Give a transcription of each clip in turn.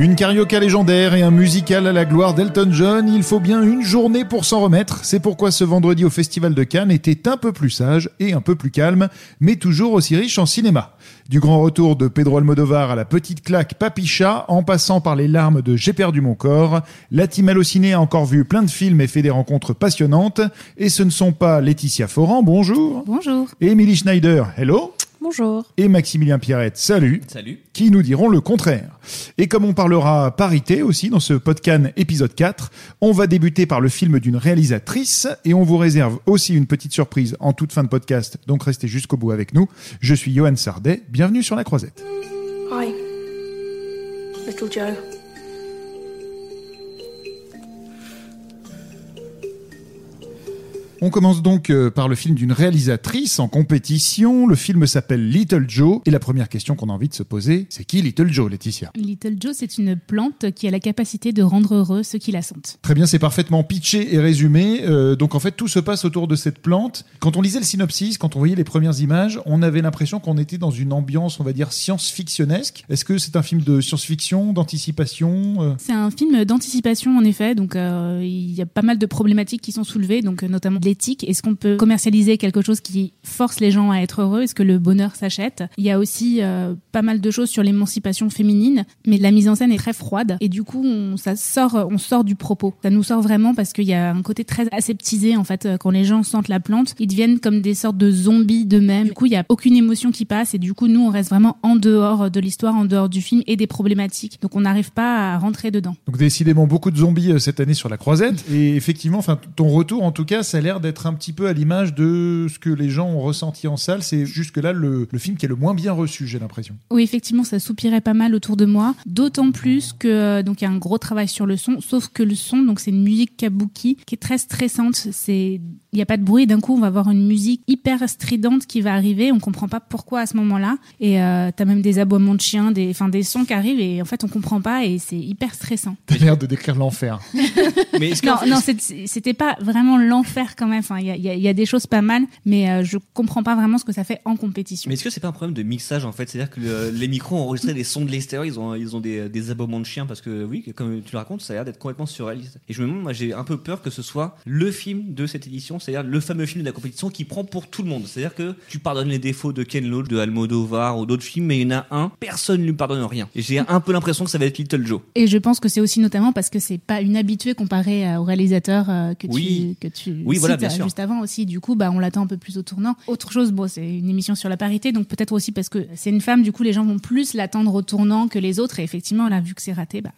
Une carioca légendaire et un musical à la gloire d'Elton John, il faut bien une journée pour s'en remettre. C'est pourquoi ce vendredi au Festival de Cannes était un peu plus sage et un peu plus calme, mais toujours aussi riche en cinéma. Du grand retour de Pedro Almodovar à la petite claque Papicha, en passant par les larmes de J'ai perdu mon corps, la team Allociné a encore vu plein de films et fait des rencontres passionnantes. Et ce ne sont pas Laetitia Foran, bonjour. Bonjour. Et Emily Schneider, hello. Bonjour. Et Maximilien Pierrette, salut. Salut. Qui nous diront le contraire. Et comme on parlera parité aussi dans ce podcast épisode 4, on va débuter par le film d'une réalisatrice et on vous réserve aussi une petite surprise en toute fin de podcast, donc restez jusqu'au bout avec nous. Je suis Johan Sardet, bienvenue sur la croisette. Hi, little Joe. On commence donc euh, par le film d'une réalisatrice en compétition. Le film s'appelle Little Joe. Et la première question qu'on a envie de se poser, c'est qui Little Joe, Laetitia? Little Joe, c'est une plante qui a la capacité de rendre heureux ceux qui la sentent. Très bien, c'est parfaitement pitché et résumé. Euh, donc en fait, tout se passe autour de cette plante. Quand on lisait le synopsis, quand on voyait les premières images, on avait l'impression qu'on était dans une ambiance, on va dire, science-fictionnesque. Est-ce que c'est un film de science-fiction, d'anticipation euh? C'est un film d'anticipation en effet, donc euh, il y a pas mal de problématiques qui sont soulevées, donc notamment l'éthique. Est-ce qu'on peut commercialiser quelque chose qui force les gens à être heureux? Est-ce que le bonheur s'achète? Il y a aussi euh, pas mal de choses sur l'émancipation féminine, mais la mise en scène est très froide et du coup on, sort, on sort du propos. Ça nous sort vraiment parce qu'il y a un côté très aseptisé en fait. euh, Quand les gens sentent la plante, ils deviennent comme des sortes de zombies d'eux-mêmes. Du coup, il y a aucune émotion qui passe et du coup nous on reste vraiment en dehors de l'histoire, en dehors du film et des problématiques. Donc on n'arrive pas à rentrer dedans. Donc décidément beaucoup de zombies euh, cette année sur la croisette. Et effectivement, ton retour en tout cas, ça a l'air d'être un petit peu à l'image de ce que les gens ont ressenti en salle. C'est jusque-là le, film qui est le moins bien reçu, j'ai l'impression. Oui, effectivement, ça soupirait pas mal autour de moi. D'autant plus que euh, donc y a un gros travail sur le son, sauf que le son, donc c'est une musique kabuki qui est très stressante. C'est il y a pas de bruit. D'un coup, on va avoir une musique hyper stridente qui va arriver. On comprend pas pourquoi à ce moment-là. Et euh, t'as même des aboiements de chiens, des enfin des sons qui arrivent et en fait on comprend pas et c'est hyper stressant. T'as l'air de décrire l'enfer. Mais Non, non, c'est- c'était pas vraiment l'enfer quand même. Enfin, il y a, il y a- y a des choses pas mal, mais euh, je comprends pas vraiment ce que ça fait en compétition. mais est-ce que c'est pas un problème de mixage en fait? C'est-à-dire que le- les micros ont enregistré des sons de l'extérieur, ils ont ils ont des, des aboiements de chiens parce que oui, comme tu le racontes, ça a l'air d'être complètement surréaliste. Et je me demande, moi j'ai un peu peur que ce soit le film de cette édition, c'est-à-dire le fameux film de la compétition qui prend pour tout le monde. C'est-à-dire que tu pardonnes les défauts de Ken Loach, de Almodovar ou d'autres films, mais il y en a un, personne ne lui pardonne rien. Et j'ai un peu l'impression que ça va être Little Joe. Et je pense que c'est aussi notamment parce que c'est pas une habituée comparé euh, au réalisateur euh, que Oui. tu que tu Oui, voilà, cites, bien euh, sûr. juste avant aussi. Du coup, bah on l'attend un peu plus au tournant. Autre chose, bon, c'est une émission sur la parité, donc peut-être aussi parce que c'est une femme. Du coup, les gens vont plus l'attendre au tournant que les autres. Et effectivement, là, vu que c'est raté, bah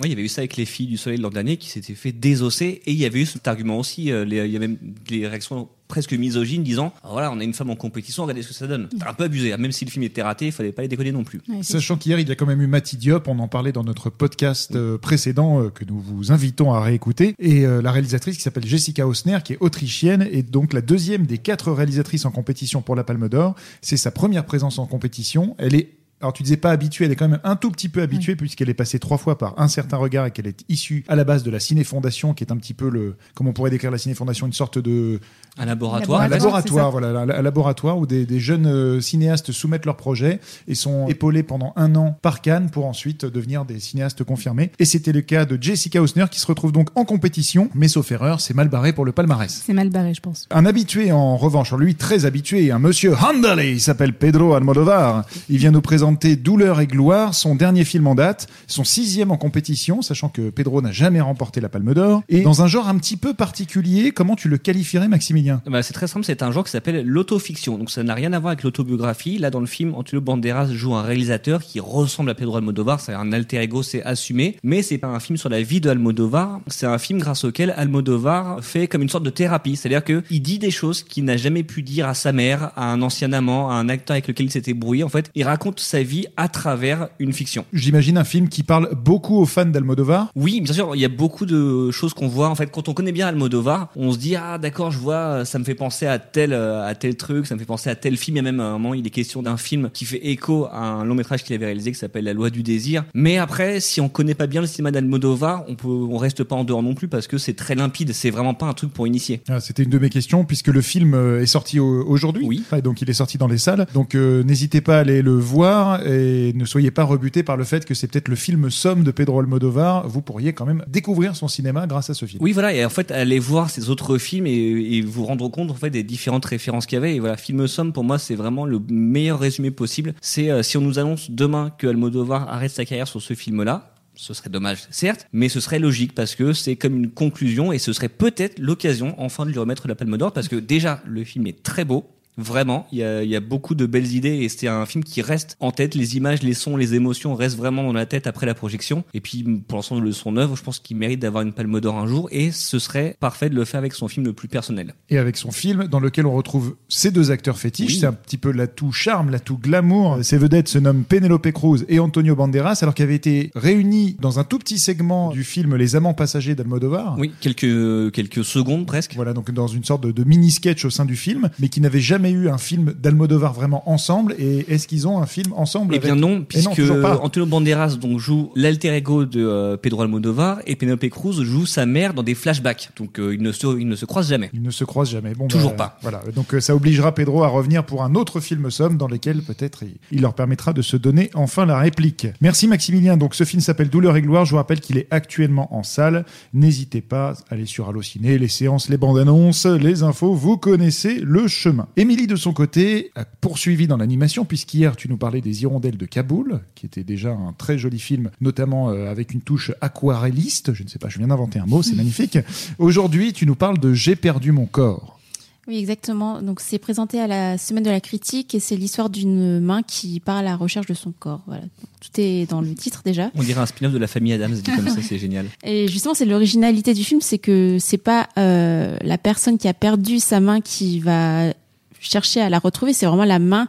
Oui, il y avait eu ça avec les filles du soleil l'an dernier qui s'étaient fait désosser et il y avait eu cet argument aussi, euh, les- il y a même des réactions presque misogynes disant Ah, voilà on a une femme en compétition regardez ce que ça donne c'est un peu abusé hein. même si le film était raté il fallait pas les déconner non plus ouais, Sachant qu'hier, il y a quand même eu Mati Diop, on en parlait dans notre podcast euh, précédent euh, que nous vous invitons à réécouter, et euh, la réalisatrice qui s'appelle Jessica Hausner, qui est autrichienne, et donc la deuxième des quatre réalisatrices en compétition pour la Palme d'Or. C'est sa première présence en compétition. Elle est alors tu disais pas habituée, elle est quand même un tout petit peu habituée puisqu'elle est passée trois fois par un certain regard et qu'elle est issue à la base de la Ciné Fondation, qui est un petit peu le, comment on pourrait décrire la Ciné Fondation, une sorte de un laboratoire un Laboratoire, voilà, un laboratoire où des, des jeunes euh, cinéastes soumettent leurs projets et sont épaulés pendant un an par Cannes pour ensuite devenir des cinéastes confirmés. Et c'était le cas de Jessica Hausner qui se retrouve donc en compétition, mais sauf erreur, c'est mal barré pour le palmarès. c'est mal barré, je pense. Un habitué en revanche, lui très habitué, un monsieur Handale, il s'appelle Pedro Almodovar. Il vient nous présenter Douleur et gloire, son dernier film en date, son sixième en compétition, sachant que Pedro n'a jamais remporté la Palme d'Or. Et dans un genre un petit peu particulier, comment tu le qualifierais, Maximilien? Bah, c'est très simple, c'est un genre qui s'appelle l'autofiction. Donc ça n'a rien à voir avec l'autobiographie. Là, dans le film, Antonio Banderas joue un réalisateur qui ressemble à Pedro Almodovar. C'est un alter ego, c'est assumé. Mais c'est pas un film sur la vie de Almodovar. C'est un film grâce auquel Almodovar fait comme une sorte de thérapie. C'est-à-dire que il dit des choses qu'il n'a jamais pu dire à sa mère, à un ancien amant, à un acteur avec lequel il s'était brouillé. En fait, il raconte sa vie à travers une fiction. J'imagine un film qui parle beaucoup aux fans d'Almodovar. Oui, bien sûr, il y a beaucoup de choses qu'on voit. En fait, quand on connaît bien Almodovar, on se dit ah d'accord, je vois, ça me fait penser à tel à tel truc, ça me fait penser à tel film. Il y a même un moment, il est question d'un film qui fait écho à un long métrage qu'il avait réalisé qui s'appelle La Loi du désir. Mais après, si on connaît pas bien le cinéma d'Almodovar, on peut, on reste pas en dehors non plus parce que c'est très limpide. C'est vraiment pas un truc pour initier. Ah, C'était une de mes questions puisque le film euh, est sorti au- aujourd'hui. Oui. Donc il est sorti dans les salles. Donc euh, n'hésitez pas à aller le voir. Et ne soyez pas rebutés par le fait que c'est peut-être le film somme de Pedro Almodovar. Vous pourriez quand même découvrir son cinéma grâce à ce film. Oui, voilà, et en fait, allez voir ces autres films et, et vous rendre compte en fait des différentes références qu'il y avait. Et voilà, Film Somme, pour moi, c'est vraiment le meilleur résumé possible. C'est euh, si on nous annonce demain que Almodovar arrête sa carrière sur ce film-là, ce serait dommage, certes, mais ce serait logique parce que c'est comme une conclusion et ce serait peut-être l'occasion enfin de lui remettre la Palme d'Or parce que déjà le film est très beau. Vraiment, il y a, il y a beaucoup de belles idées et c'est un film qui reste en tête. Les images, les sons, les émotions restent vraiment dans la tête après la projection. Et puis, pour l'ensemble de son œuvre, je pense qu'il mérite d'avoir une palme d'or un jour et ce serait parfait de le faire avec son film le plus personnel. Et avec son film dans lequel on retrouve ces deux acteurs fétiches, Oui. c'est un petit peu l'atout charme, l'atout glamour. Ces vedettes se nomment Penelope Cruz et Antonio Banderas, alors qu'ils avaient été réunis dans un tout petit segment du film Les Amants passagers d'Almodovar. Oui, quelques, quelques secondes presque. Voilà, donc dans une sorte de, de mini-sketch au sein du film, mais qui n'avaient jamais eu un film d'Almodovar vraiment ensemble. Et est-ce qu'ils ont un film ensemble Eh avec- bien non, puisque. Antonio Banderas donc joue l'alter ego de euh, Pedro Almodovar et Penelope Cruz joue sa mère dans des flashbacks. Donc euh, ils ne se ils ne se croisent jamais. Ils ne se croisent jamais. Bon, Toujours bah, pas. Voilà. Donc euh, ça obligera Pedro à revenir pour un autre film somme dans lequel peut-être il, il leur permettra de se donner enfin la réplique. Merci Maximilien. Donc ce film s'appelle Douleur et gloire. Je vous rappelle qu'il est actuellement en salle. N'hésitez pas à aller sur Allociné, les séances, les bandes annonces, les infos. Vous connaissez le chemin. Émilie de son côté a poursuivi dans l'animation puisqu'hier tu nous parlais des Hirondelles de Kaboul, qui était déjà un très joli film, notamment euh, avec une touche aquarelliste. Je ne sais pas, je viens d'inventer un mot, c'est magnifique. Aujourd'hui, tu nous parles de J'ai perdu mon corps. Oui, exactement. Donc, c'est présenté à la semaine de la critique et c'est l'histoire d'une main qui part à la recherche de son corps. Voilà. Donc, tout est dans le titre déjà. On dirait un spin-off de la famille Adams dit comme ça, c'est génial. Et justement, c'est l'originalité du film, c'est que c'est pas euh, la personne qui a perdu sa main qui va chercher à la retrouver, c'est vraiment la main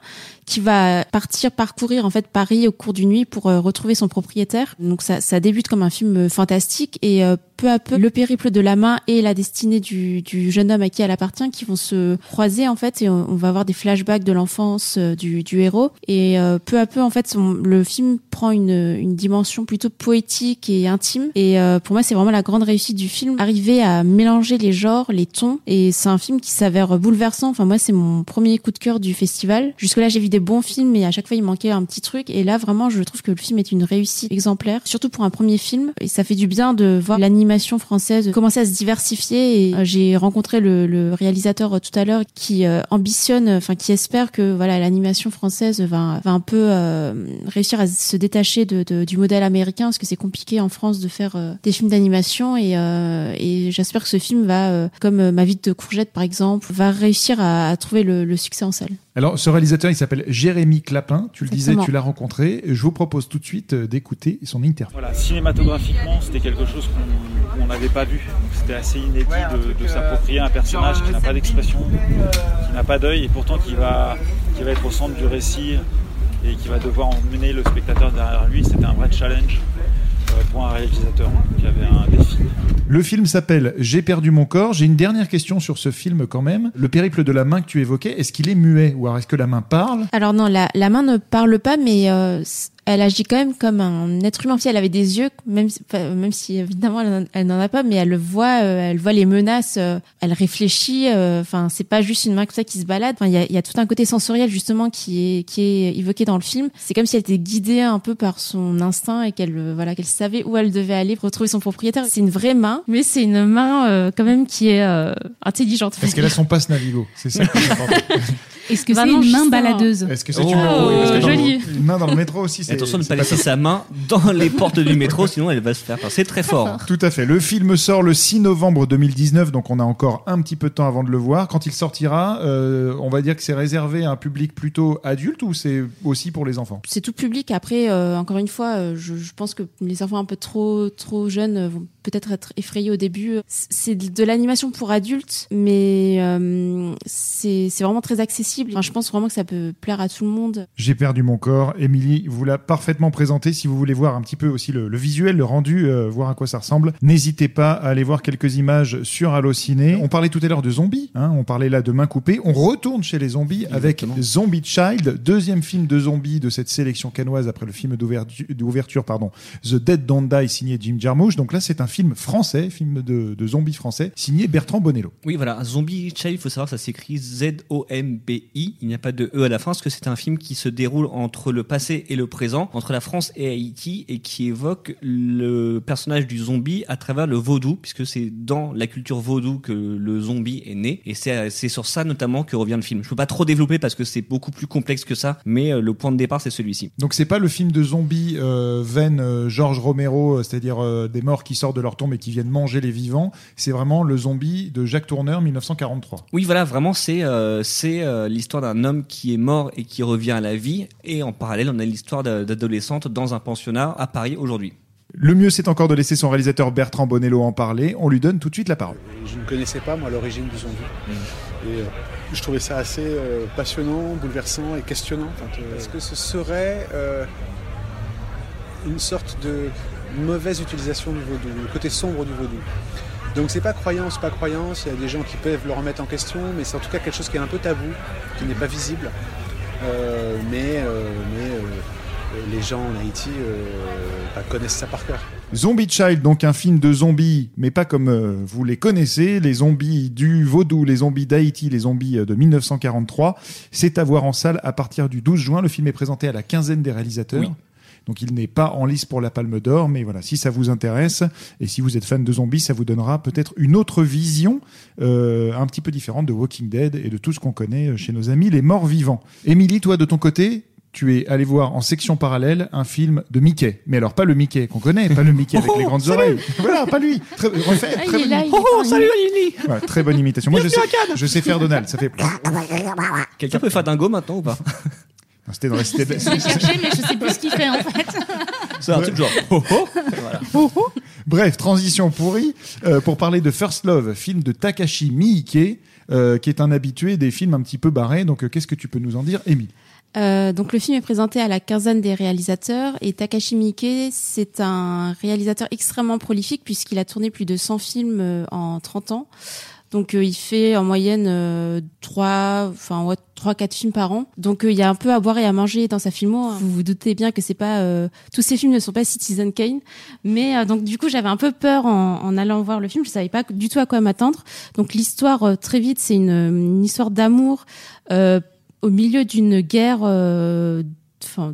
qui va partir parcourir en fait Paris au cours d'une nuit pour euh, retrouver son propriétaire. Donc ça, ça débute comme un film euh, fantastique et euh, peu à peu le périple de la main et la destinée du, du jeune homme à qui elle appartient qui vont se croiser en fait et on, va avoir des flashbacks de l'enfance euh, du, du héros. Et peu à peu en fait le film prend une, une dimension plutôt poétique et intime. Et pour moi c'est vraiment la grande réussite du film arriver à mélanger les genres les tons. Et c'est un film qui s'avère bouleversant. Enfin moi c'est mon premier coup de cœur du festival. Jusque là j'ai vu des bons films mais à chaque fois il manquait un petit truc. Et là vraiment je trouve que le film est une réussite exemplaire surtout pour un premier film. Et ça fait du bien de voir l'animation française commencer à se diversifier. Et euh, j'ai rencontré le, réalisateur euh, tout à l'heure qui euh, ambitionne enfin qui espère que voilà l'animation française va, un peu réussir à se détacher du modèle américain parce que c'est compliqué en France de faire des films d'animation. Et, j'espère que ce film va comme Ma vie de courgette par exemple va réussir à, trouver le succès en salle. Alors, ce réalisateur, il s'appelle Jérémy Clapin. Tu le disais, tu l'as rencontré. Je vous propose tout de suite euh, d'écouter son interview. Voilà, cinématographiquement, c'était quelque chose qu'on n'avait pas vu. C'était assez inédit de, de s'approprier un personnage qui n'a pas d'expression, qui n'a pas d'œil et pourtant qui va, qui va être au centre du récit et qui va devoir emmener le spectateur derrière lui. C'était un vrai challenge euh, pour un réalisateur qui avait un défi. Le film s'appelle J'ai perdu mon corps. J'ai une dernière question sur ce film quand même. Le périple de la main que tu évoquais, est-ce qu'il est muet ou alors est-ce que la main parle? Alors non, la, la main ne parle pas, mais euh, elle agit quand même comme un être humain. Si elle avait des yeux, même même si évidemment elle, n'en- elle n'en a pas, mais elle le voit, euh, elle voit les menaces, euh, elle réfléchit. euh, Enfin, c'est pas juste une main comme ça qui se balade. Enfin, il y a, il y a tout un côté sensoriel justement qui est qui est évoqué dans le film. C'est comme si elle était guidée un peu par son instinct et qu'elle voilà qu'elle savait où elle devait aller pour retrouver son propriétaire. C'est une vraie main, mais c'est une main euh, quand même qui est euh, intelligente. Est-ce qu'elle a son passe Navigo C'est ça. Est-ce que c'est une main baladeuse Est-ce que c'est Oh, une main le- joli. Une main dans le métro aussi, c'est. Attention de ne pas laisser sa main dans les portes du métro, sinon elle va se faire. C'est très fort. Tout à fait. Le film sort le 6 novembre 2019, donc on a encore un petit peu de temps avant de le voir. Quand il sortira, euh, on va dire que c'est réservé à un public plutôt adulte ou c'est aussi pour les enfants? C'est tout public. Après, euh, encore une fois, euh, je, je pense que les enfants un peu trop trop jeunes vont peut-être être effrayés au début. C'est de l'animation pour adultes, mais euh, c'est vraiment très accessible. Enfin, je pense vraiment que ça peut plaire à tout le monde. J'ai perdu mon corps. Émilie vous l'a parfaitement présenté. Si vous voulez voir un petit peu aussi le, le visuel, le rendu, euh, voir à quoi ça ressemble, n'hésitez pas à aller voir quelques images sur Allociné. On parlait tout à l'heure de zombies. Hein, on parlait là de main coupée. On retourne chez les zombies avec. Zombie Child, deuxième film de zombies de cette sélection canoise après le film d'ouvertu- d'ouverture, pardon, The Dead Don't Die signé Jim Jarmusch. Donc là, c'est un film français, film de, de zombies français, signé Bertrand Bonello. Oui, voilà, Zombie Child, il faut savoir que ça s'écrit Z-O-M-B-I. Il n'y a pas de E à la fin, parce que c'est un film qui se déroule entre le passé et le présent, entre la France et Haïti, et qui évoque le personnage du zombie à travers le vaudou, puisque c'est dans la culture vaudou que le zombie est né. Et c'est sur ça notamment que revient le film. Je peux pas trop développer parce que c'est beaucoup plus complexe que ça, mais euh, le point de départ, c'est celui-ci. Donc c'est pas le film de zombies euh, veine euh, George Romero, euh, c'est-à-dire euh, des morts qui sortent de leur tombe et qui viennent manger les vivants. C'est vraiment le zombie de Jacques Tourneur 1943. Oui, voilà, vraiment, c'est euh, c'est euh, l'histoire d'un homme qui est mort et qui revient à la vie. Et en parallèle, on a l'histoire d'a- d'adolescente dans un pensionnat à Paris aujourd'hui. Le mieux, c'est encore de laisser son réalisateur Bertrand Bonello en parler. On lui donne tout de suite la parole. Je ne connaissais pas, moi, l'origine du zombie. Mm. Et euh, je trouvais ça assez euh, passionnant, bouleversant et questionnant. Est-ce que ce serait euh, une sorte de mauvaise utilisation du vaudou, le côté sombre du vaudou donc c'est pas croyance, pas croyance, il y a des gens qui peuvent le remettre en question, mais c'est en tout cas quelque chose qui est un peu tabou, qui n'est pas visible. Euh, mais euh, mais euh, les gens en Haïti euh, bah, connaissent ça par cœur. Zombie Child, donc un film de zombies, mais pas comme euh, vous les connaissez, les zombies du vaudou, les zombies d'Haïti, les zombies euh, de 1943. C'est à voir en salle à partir du 12 juin. Le film est présenté à la quinzaine des réalisateurs. Oui. Donc il n'est pas en lice pour la Palme d'Or, mais voilà, si ça vous intéresse et si vous êtes fan de zombies, ça vous donnera peut-être une autre vision, euh, un petit peu différente de Walking Dead et de tout ce qu'on connaît euh, chez nos amis les morts vivants. Émilie, toi de ton côté, tu es allé voir en section parallèle un film de Mickey. Mais alors pas le Mickey qu'on connaît, pas le Mickey avec Oh, les grandes salut oreilles. Voilà, pas lui. Très, refait, Ah, très bonne là, Oh, salut Ouais, très bonne imitation. Moi, je sais, je sais faire Donald. Ça fait. Quelqu'un peut faire dingo maintenant ou pas? C'était dans la cité de la- Je l'ai cherché, mais je sais plus ce qu'il fait en fait. C'est un truc genre. Oh, oh. Voilà. Bref, transition pourrie euh, pour parler de First Love, film de Takashi Miike, euh, qui est un habitué des films un petit peu barrés. Donc, euh, qu'est-ce que tu peux nous en dire, Émile? Euh, donc le film est présenté à la quinzaine des réalisateurs et Takashi Miike, c'est un réalisateur extrêmement prolifique puisqu'il a tourné plus de 100 films en 30 ans. Donc euh, il fait en moyenne euh, trois, enfin trois quatre films par an. Donc euh, il y a un peu à boire et à manger dans sa filmo. hein. Vous vous doutez bien que c'est pas tous ces films ne sont pas Citizen Kane, mais donc du coup j'avais un peu peur en, en allant voir le film. Je savais pas du tout à quoi m'attendre. Donc l'histoire très vite c'est une, une histoire d'amour au milieu d'une guerre euh,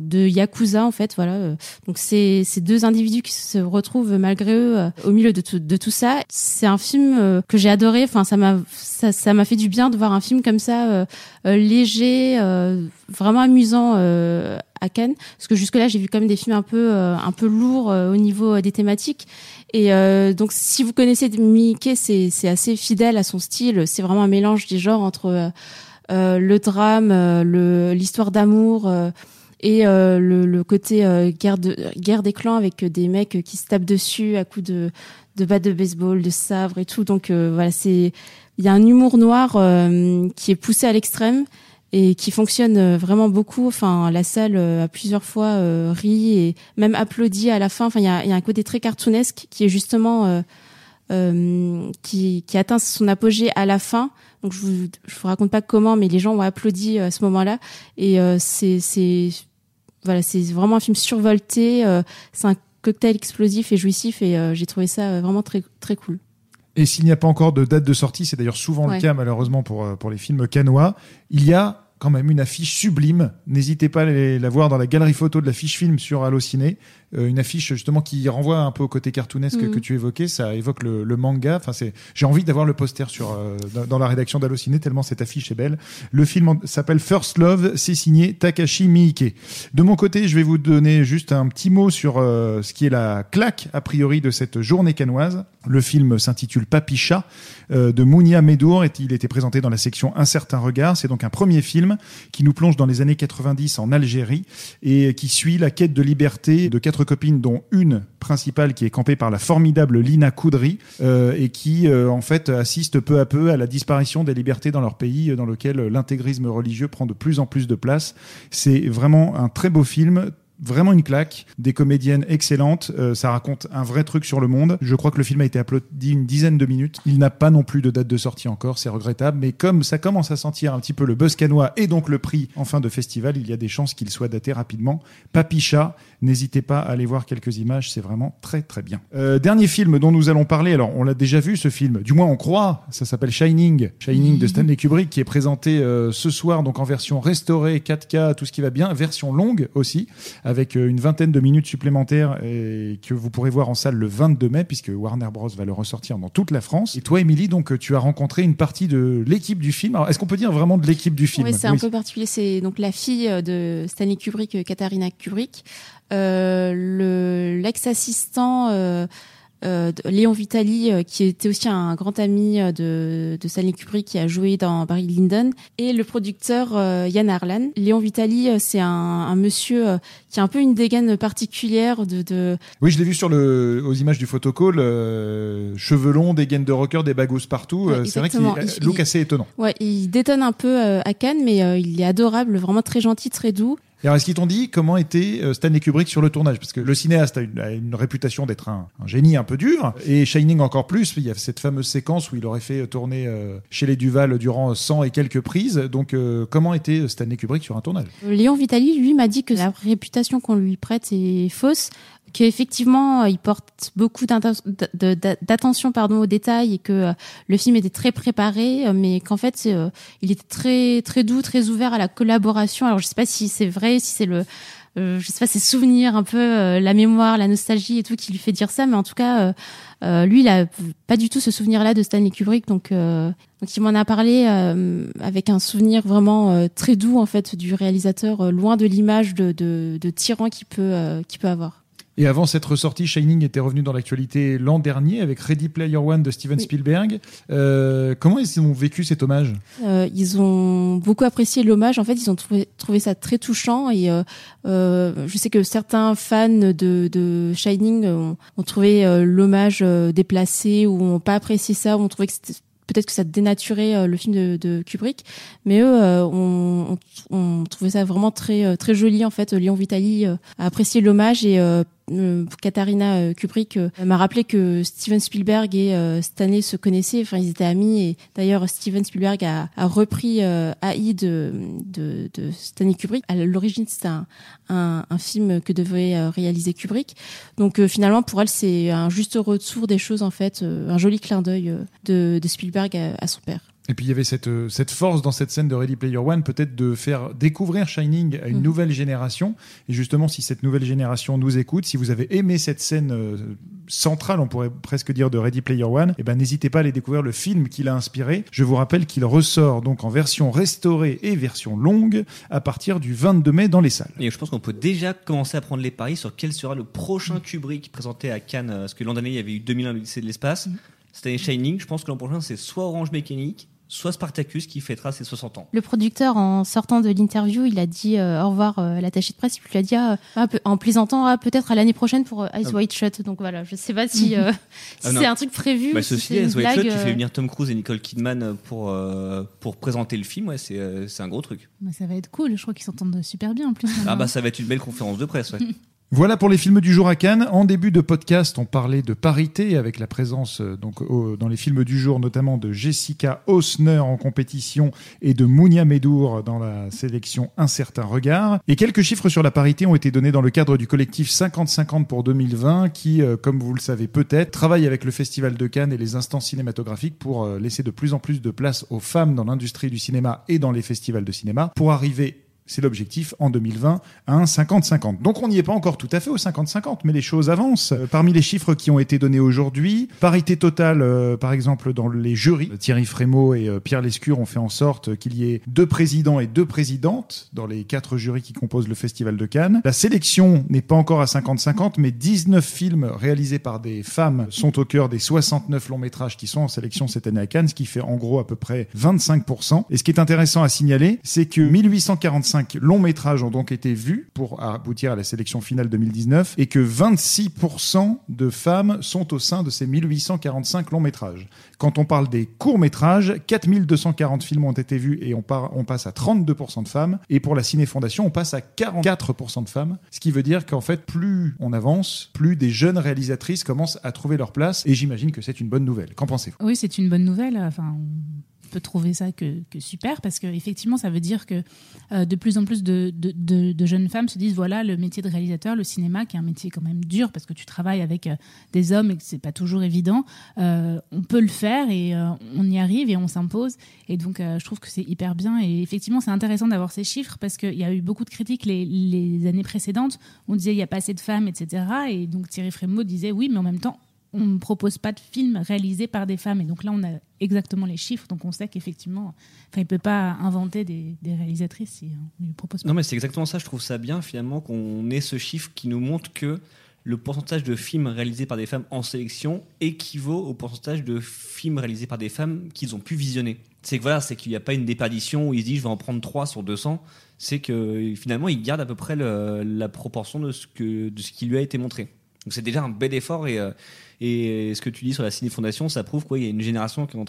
de yakuza en fait voilà Euh, donc c'est ces deux individus qui se retrouvent malgré eux euh, au milieu de tout, de tout ça. C'est un film euh, que j'ai adoré. Enfin ça m'a ça ça m'a fait du bien de voir un film comme ça euh, léger euh, vraiment amusant à Cannes. Parce que jusque là j'ai vu quand même des films un peu un peu lourds au niveau des thématiques. Et euh, donc si vous connaissez Mickey c'est assez fidèle à son style. C'est vraiment un mélange des genres entre euh, le drame, l'histoire d'amour et euh, le, le côté euh, guerre de guerre des clans avec euh, des mecs qui se tapent dessus à coups de de battes de baseball, de sabre et tout. Donc euh, voilà, c'est il y a un humour noir euh, qui est poussé à l'extrême et qui fonctionne euh, vraiment beaucoup. Enfin, la salle euh, a plusieurs fois euh, ri et même applaudi à la fin. Enfin, il y a, y a un côté très cartoonesque qui est justement euh, euh, qui, qui atteint son apogée à la fin. Donc je vous je vous raconte pas comment, mais les gens ont applaudi euh, à ce moment-là et euh, c'est c'est voilà c'est vraiment un film survolté. euh, c'est un cocktail explosif et jouissif et euh, j'ai trouvé ça euh, vraiment très très cool. Et s'il n'y a pas encore de date de sortie, c'est d'ailleurs souvent le cas malheureusement pour, pour les films canois, il y a quand même une affiche sublime. N'hésitez pas à les- la voir dans la galerie photo de la fiche film sur Allociné. Euh, une affiche justement qui renvoie un peu au côté cartoonesque Mhm. que tu évoquais. Ça évoque le, le manga. Enfin, c'est, j'ai envie d'avoir le poster sur euh, dans, dans la rédaction d'Allociné tellement cette affiche est belle. Le film s'appelle First Love. C'est signé Takashi Miike. De mon côté, je vais vous donner juste un petit mot sur euh, ce qui est la claque a priori de cette journée canoise. Le film s'intitule Papicha euh, de Mounia Medour et il était présenté dans la section Un certain regard. C'est donc un premier film qui nous plonge dans les années 90 en Algérie et qui suit la quête de liberté de copines, dont une principale qui est campée par la formidable Lina Koudry euh, et qui euh, en fait assiste peu à peu à la disparition des libertés dans leur pays, euh, dans lequel l'intégrisme religieux prend de plus en plus de place. C'est vraiment un très beau film vraiment une claque, des comédiennes excellentes, euh, ça raconte un vrai truc sur le monde. Je crois que le film a été applaudi une dizaine de minutes. Il n'a pas non plus de date de sortie encore, c'est regrettable, mais comme ça commence à sentir un petit peu le buzz canois et donc le prix en fin de festival, il y a des chances qu'il soit daté rapidement. Papicha, n'hésitez pas à aller voir quelques images, c'est vraiment très très bien. Euh, dernier film dont nous allons parler, alors on l'a déjà vu ce film, du moins on croit, ça s'appelle Shining, Shining de Stanley Kubrick qui est présenté euh, ce soir donc en version restaurée 4K, tout ce qui va bien, version longue aussi avec euh, une vingtaine de minutes supplémentaires et que vous pourrez voir en salle le 22 mai puisque Warner Bros va le ressortir dans toute la France. Et toi Émilie, donc tu as rencontré une partie de l'équipe du film. Alors est-ce qu'on peut dire vraiment de l'équipe du film Oui, c'est un peu particulier. C'est donc la fille euh, de Stanley Kubrick, euh, Katharina Kubrick, euh, le l'ex-assistant. Euh, euh, Léon Vitali, euh, qui était aussi un grand ami euh, de, de Stanley Kubrick, qui a joué dans Barry Lyndon, et le producteur euh, Yann Arlan. Léon Vitali, euh, c'est un, un monsieur euh, qui a un peu une dégaine particulière de, de Oui, je l'ai vu sur le, aux images du photocall, euh, cheveux longs, des gaines de rocker, des bagos partout. Ouais, c'est vrai qu'il look il- assez étonnant. ouais, il détonne un peu euh, à Cannes, mais euh, il est adorable, vraiment très gentil, très doux. Alors, est-ce qu'ils t'ont dit comment était euh, Stanley Kubrick sur le tournage? Parce que le cinéaste a une, réputation d'être un, génie un peu dur, et Shining encore plus. Il y a cette fameuse séquence où il aurait fait tourner euh, chez les Duval durant 100 et quelques prises. Donc, euh, comment était Stanley Kubrick sur un tournage? Léon Vitali, lui, m'a dit que la réputation qu'on lui prête est fausse, qu'effectivement, euh, il porte beaucoup d'attention pardon aux détails et que euh, le film était très préparé, euh, mais qu'en fait, il était très très doux, très ouvert à la collaboration. Alors, je sais pas si c'est vrai, si c'est le euh, je sais pas, ses souvenirs, un peu la mémoire, la nostalgie et tout qui lui fait dire ça, mais en tout cas, lui, il a pas du tout ce souvenir-là de Stanley Kubrick, donc donc il m'en a parlé avec un souvenir vraiment très doux en fait du réalisateur, loin de l'image de, de, de tyran qu'il peut qu'il peut avoir. Et avant cette ressortie, Shining était revenu dans l'actualité l'an dernier avec Ready Player One de Steven Oui. Spielberg. Euh, comment ils ont vécu cet hommage? Euh, ils ont beaucoup apprécié l'hommage. En fait, ils ont trouvé, trouvé ça très touchant. Et euh, euh, je sais que certains fans de, de Shining ont, ont trouvé euh, l'hommage euh, déplacé ou ont pas apprécié ça, ou ont trouvé que c'était peut-être que ça dénaturait le film de, de Kubrick, mais eux euh, ont, ont, ont trouvé ça vraiment très très joli en fait. Léon Vitali a apprécié l'hommage et euh, Katharina euh, Kubrick euh, m'a rappelé que Steven Spielberg et euh, Stanley se connaissaient, enfin ils étaient amis et d'ailleurs Steven Spielberg a, repris euh, AI de, Stanley Kubrick. À l'origine c'était un, film que devait euh, réaliser Kubrick. Donc euh, finalement pour elle c'est un juste retour des choses en fait, euh, un joli clin d'œil euh, de, Spielberg à son père. Et puis il y avait cette, euh, cette force dans cette scène de Ready Player One, peut-être de faire découvrir Shining à une Mhm. nouvelle génération. Et justement, si cette nouvelle génération nous écoute, si vous avez aimé cette scène euh, centrale, on pourrait presque dire, de Ready Player One, eh ben, n'hésitez pas à aller découvrir le film qui l'a inspiré. Je vous rappelle qu'il ressort donc en version restaurée et version longue à partir du 22 mai dans les salles. Et je pense qu'on peut déjà commencer à prendre les paris sur quel sera le prochain Kubrick présenté à Cannes. euh, Parce que l'an dernier, il y avait eu 2001 l'Odyssée de l'espace. C'était Shining. Je pense que l'an prochain, c'est soit Orange Mécanique, soit Spartacus qui fêtera ses 60 ans. Le producteur, en sortant de l'interview, il a dit euh, au revoir euh, à l'attaché de presse. Il lui a dit ah, ah, peu- en plaisantant ah, peut-être à l'année prochaine pour euh, Eyes Ah. Wide Shut. Donc voilà, je sais pas si, euh, si Ah c'est un truc prévu. Bah, si ceci White Shot blague, qui fait euh, venir Tom Cruise et Nicole Kidman pour, euh, pour présenter le film, ouais, c'est euh, c'est un gros truc. Bah, ça va être cool. Je crois qu'ils s'entendent super bien en plus. Ah bah ça va être une belle conférence de presse. Ouais. Voilà pour les films du jour à Cannes. En début de podcast, on parlait de parité avec la présence euh, donc dans les films du jour notamment de Jessica Hausner en compétition et de Mounia Medour dans la sélection Un certain regard. Et quelques chiffres sur la parité ont été donnés dans le cadre du collectif 50-50 pour 2020 qui, euh, comme vous le savez peut-être, travaille avec le Festival de Cannes et les instances cinématographiques pour euh, laisser de plus en plus de place aux femmes dans l'industrie du cinéma et dans les festivals de cinéma pour arriver c'est l'objectif en 2020 à un 50-50. Donc on n'y est pas encore tout à fait au 50-50, mais les choses avancent. Euh, parmi les chiffres qui ont été donnés aujourd'hui, parité totale, euh, par exemple dans les jurys, Thierry Frémaux et euh, Pierre Lescure ont fait en sorte qu'il y ait deux présidents et deux présidentes dans les quatre jurys qui composent le Festival de Cannes. La sélection n'est pas encore à 50-50, mais 19 films réalisés par des femmes sont au cœur des 69 longs métrages qui sont en sélection cette année à Cannes, ce qui fait en gros à peu près 25%. Et ce qui est intéressant à signaler, c'est que 1845 45 longs métrages ont donc été vus pour aboutir à la sélection finale 2019 et que 26% de femmes sont au sein de ces 1845 longs métrages. Quand on parle des courts métrages, 4240 films ont été vus et on, passe à 32% de femmes. Et pour la Ciné Fondation, on passe à 44% de femmes. Ce qui veut dire qu'en fait, plus on avance, plus des jeunes réalisatrices commencent à trouver leur place. Et j'imagine que c'est une bonne nouvelle. Qu'en pensez-vous? Oui, c'est une bonne nouvelle. Enfin, peut trouver ça que, super parce que effectivement, ça veut dire que euh, de plus en plus de, jeunes femmes se disent voilà, le métier de réalisateur, le cinéma, qui est un métier quand même dur parce que tu travailles avec euh, des hommes et que c'est pas toujours évident, euh, on peut le faire et on y arrive et on s'impose. Et donc, je trouve que c'est hyper bien. Et effectivement, c'est intéressant d'avoir ces chiffres parce qu'il y a eu beaucoup de critiques les, les années précédentes. On disait il n'y a pas assez de femmes, etc. Et donc Thierry Frémaux disait oui, mais en même temps, on ne propose pas de films réalisés par des femmes. Et donc là, on a exactement les chiffres. Donc on sait qu'effectivement, il ne peut pas inventer des, réalisatrices si on lui propose pas. Non, mais c'est exactement ça. Je trouve ça bien finalement qu'on ait ce chiffre qui nous montre que le pourcentage de films réalisés par des femmes en sélection équivaut au pourcentage de films réalisés par des femmes qu'ils ont pu visionner. C'est voilà, c'est qu'il n'y a pas une déperdition où ils se disent je vais en prendre 3 sur 200. C'est que finalement, ils gardent à peu près la proportion de ce, que, de ce qui lui a été montré. Donc c'est déjà un bel effort et, euh, et ce que tu dis sur la Ciné Fondation, ça prouve qu'il y a une génération qui est en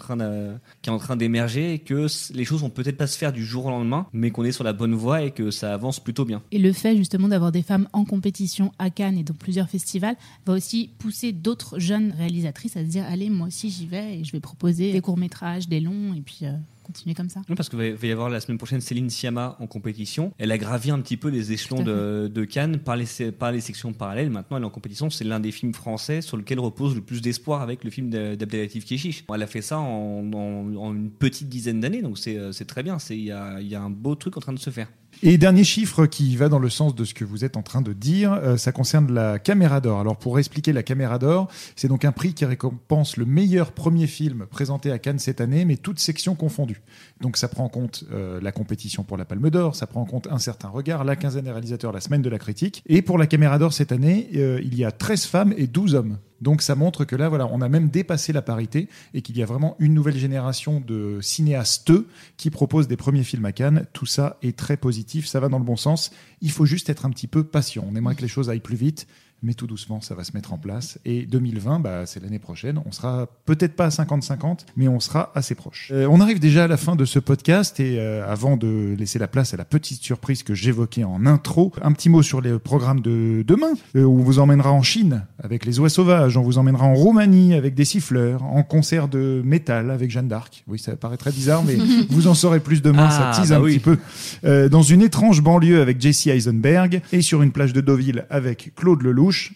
train d'émerger et que les choses vont peut-être pas se faire du jour au lendemain, mais qu'on est sur la bonne voie et que ça avance plutôt bien. Et le fait justement d'avoir des femmes en compétition à Cannes et dans plusieurs festivals va aussi pousser d'autres jeunes réalisatrices à se dire allez, moi aussi j'y vais et je vais proposer des courts-métrages, des longs et puis euh, continuer comme ça. Oui, parce qu'il va va y avoir la semaine prochaine Céline Sciamma en compétition. Elle a gravi un petit peu les échelons de, de Cannes par les, par les sections parallèles. Maintenant, elle est en compétition. C'est l'un des films français sur lequel repose le plus d'espoir avec le film de- d'Abdelatif Keshish. Elle a fait ça en, en- en une petite dizaine d'années, donc c'est c'est très bien. C'est- Il y a, il y a un beau truc en train de se faire. Et dernier chiffre qui va dans le sens de ce que vous êtes en train de dire, euh, ça concerne la Caméra d'Or. Alors pour expliquer la Caméra d'Or, c'est donc un prix qui récompense le meilleur premier film présenté à Cannes cette année, mais toutes sections confondues. Donc ça prend en compte euh, la compétition pour la Palme d'Or, ça prend en compte un certain regard, la quinzaine des réalisateurs, la semaine de la critique. Et pour la Caméra d'Or cette année, euh, il y a 13 femmes et 12 hommes. Donc ça montre que là, voilà, on a même dépassé la parité et qu'il y a vraiment une nouvelle génération de cinéastes qui proposent des premiers films à Cannes. Tout ça est très positif, ça va dans le bon sens. Il faut juste être un petit peu patient. On aimerait que les choses aillent plus vite, mais tout doucement, ça va se mettre en place. Et 2020, bah, c'est l'année prochaine. On sera peut-être pas à 50-50, mais on sera assez proche. Euh, on arrive déjà à la fin de ce podcast et euh, avant de laisser la place à la petite surprise que j'évoquais en intro, un petit mot sur les programmes de demain. Euh, on vous emmènera en Chine avec les oies sauvages, on vous emmènera en Roumanie avec des siffleurs, en concert de métal avec Jeanne d'Arc. Oui, ça paraît très bizarre, mais vous en saurez plus demain. Ah, ça tease bah un oui. petit peu. Dans une étrange banlieue avec Jesse Eisenberg et sur une plage de Deauville avec Claude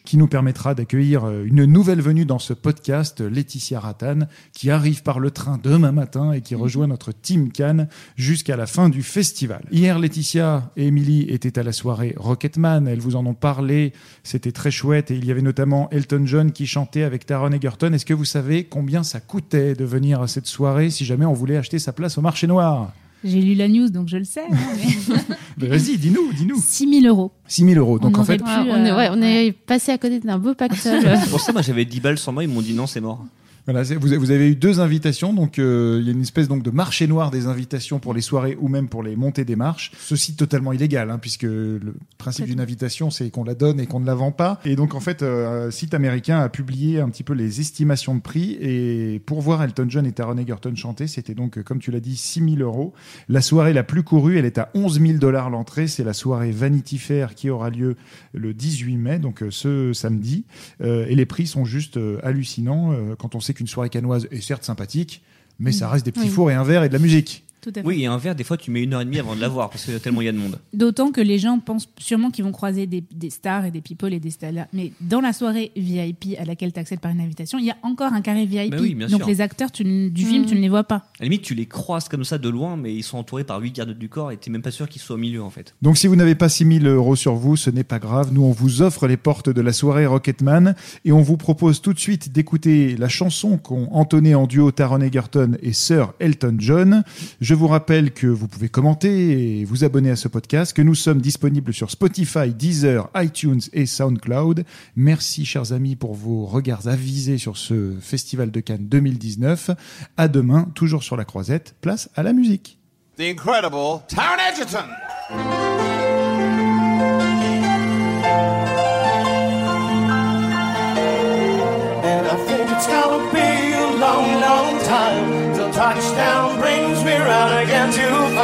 Qui nous permettra d'accueillir euh, une nouvelle venue dans ce podcast, Laetitia Rattan, qui arrive par le train demain matin et qui rejoint notre team Cannes jusqu'à la fin du festival. Hier, Laetitia et Emily étaient à la soirée Rocketman. Elles vous en ont parlé. C'était très chouette et il y avait notamment Elton John qui chantait avec Taron Egerton. Est-ce que vous savez combien ça coûtait de venir à cette soirée si jamais on voulait acheter sa place au marché noir? J'ai lu la news donc je le sais. hein, mais Vas-y, dis-nous, dis-nous. 6 000 euros. 6 000 euros. Donc On en fait, pu, Ouais, on est, euh, ouais, on est passé à côté d'un beau pactole. C'est pour ça, moi, j'avais 10 balles sur moi. Ils m'ont dit non, c'est mort. Voilà, vous, avez eu deux invitations, donc euh, il y a une espèce donc de marché noir des invitations pour les soirées ou même pour les montées des marches. Ceci totalement illégal, hein, puisque le principe d'une invitation c'est qu'on la donne et qu'on ne la vend pas. Et donc en fait, euh, un site américain a publié un petit peu les estimations de prix et pour voir Elton John et Taron Egerton chanter, c'était donc comme tu l'as dit 6 000 euros. La soirée la plus courue, elle est à 11 000 dollars l'entrée. C'est la soirée Vanity Fair qui aura lieu le 18 mai, donc euh, ce samedi. Euh, et les prix sont juste euh, hallucinants euh, quand on sait qu'une soirée canoise est certes sympathique, mais ça reste des petits Oui. fours et un verre et de la musique. Tout à fait. Oui, et un verre, des fois, tu mets une heure et demie avant de l'avoir parce qu'il y a tellement il y a de monde. D'autant que les gens pensent sûrement qu'ils vont croiser des, des stars et des people et des stars. Mais dans la soirée VIP à laquelle tu accèdes par une invitation, il y a encore un carré VIP. Bah oui, bien Donc les acteurs tu ne- du film, Mm. tu ne les vois pas. À la limite, tu les croises comme ça de loin, mais ils sont entourés par huit gardes du corps et t'es même pas sûr qu'ils soient au milieu en fait. Donc si vous n'avez pas 6 000 euros sur vous, ce n'est pas grave. Nous, on vous offre les portes de la soirée Rocketman et on vous propose tout de suite d'écouter la chanson qu'ont entonné en duo Taron Egerton et Sir Elton John. Je vous rappelle que vous pouvez commenter et vous abonner à ce podcast, que nous sommes disponibles sur Spotify, Deezer, iTunes et SoundCloud. Merci, chers amis, pour vos regards avisés sur ce Festival de Cannes 2019. À demain, toujours sur la croisette. Place à la musique.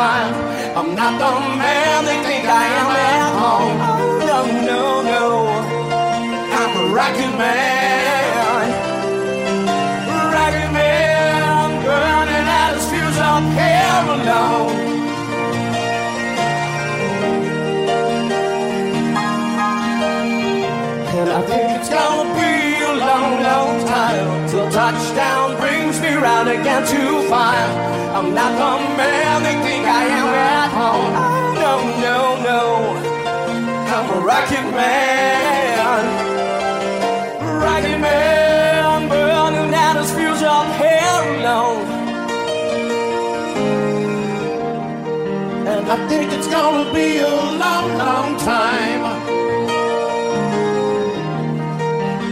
Find I'm not the man they think I am at home. Oh, no, no, no. I'm a rocket man. Rocket man, burning out his fuse here alone. And I think it's gonna be a long, long time till touchdown brings me round again to find I'm not the man they think I am at home. No, no, no. I'm a rocket man. Rocket man, burning out his fuse up here alone. And I think it's gonna be a long, long time.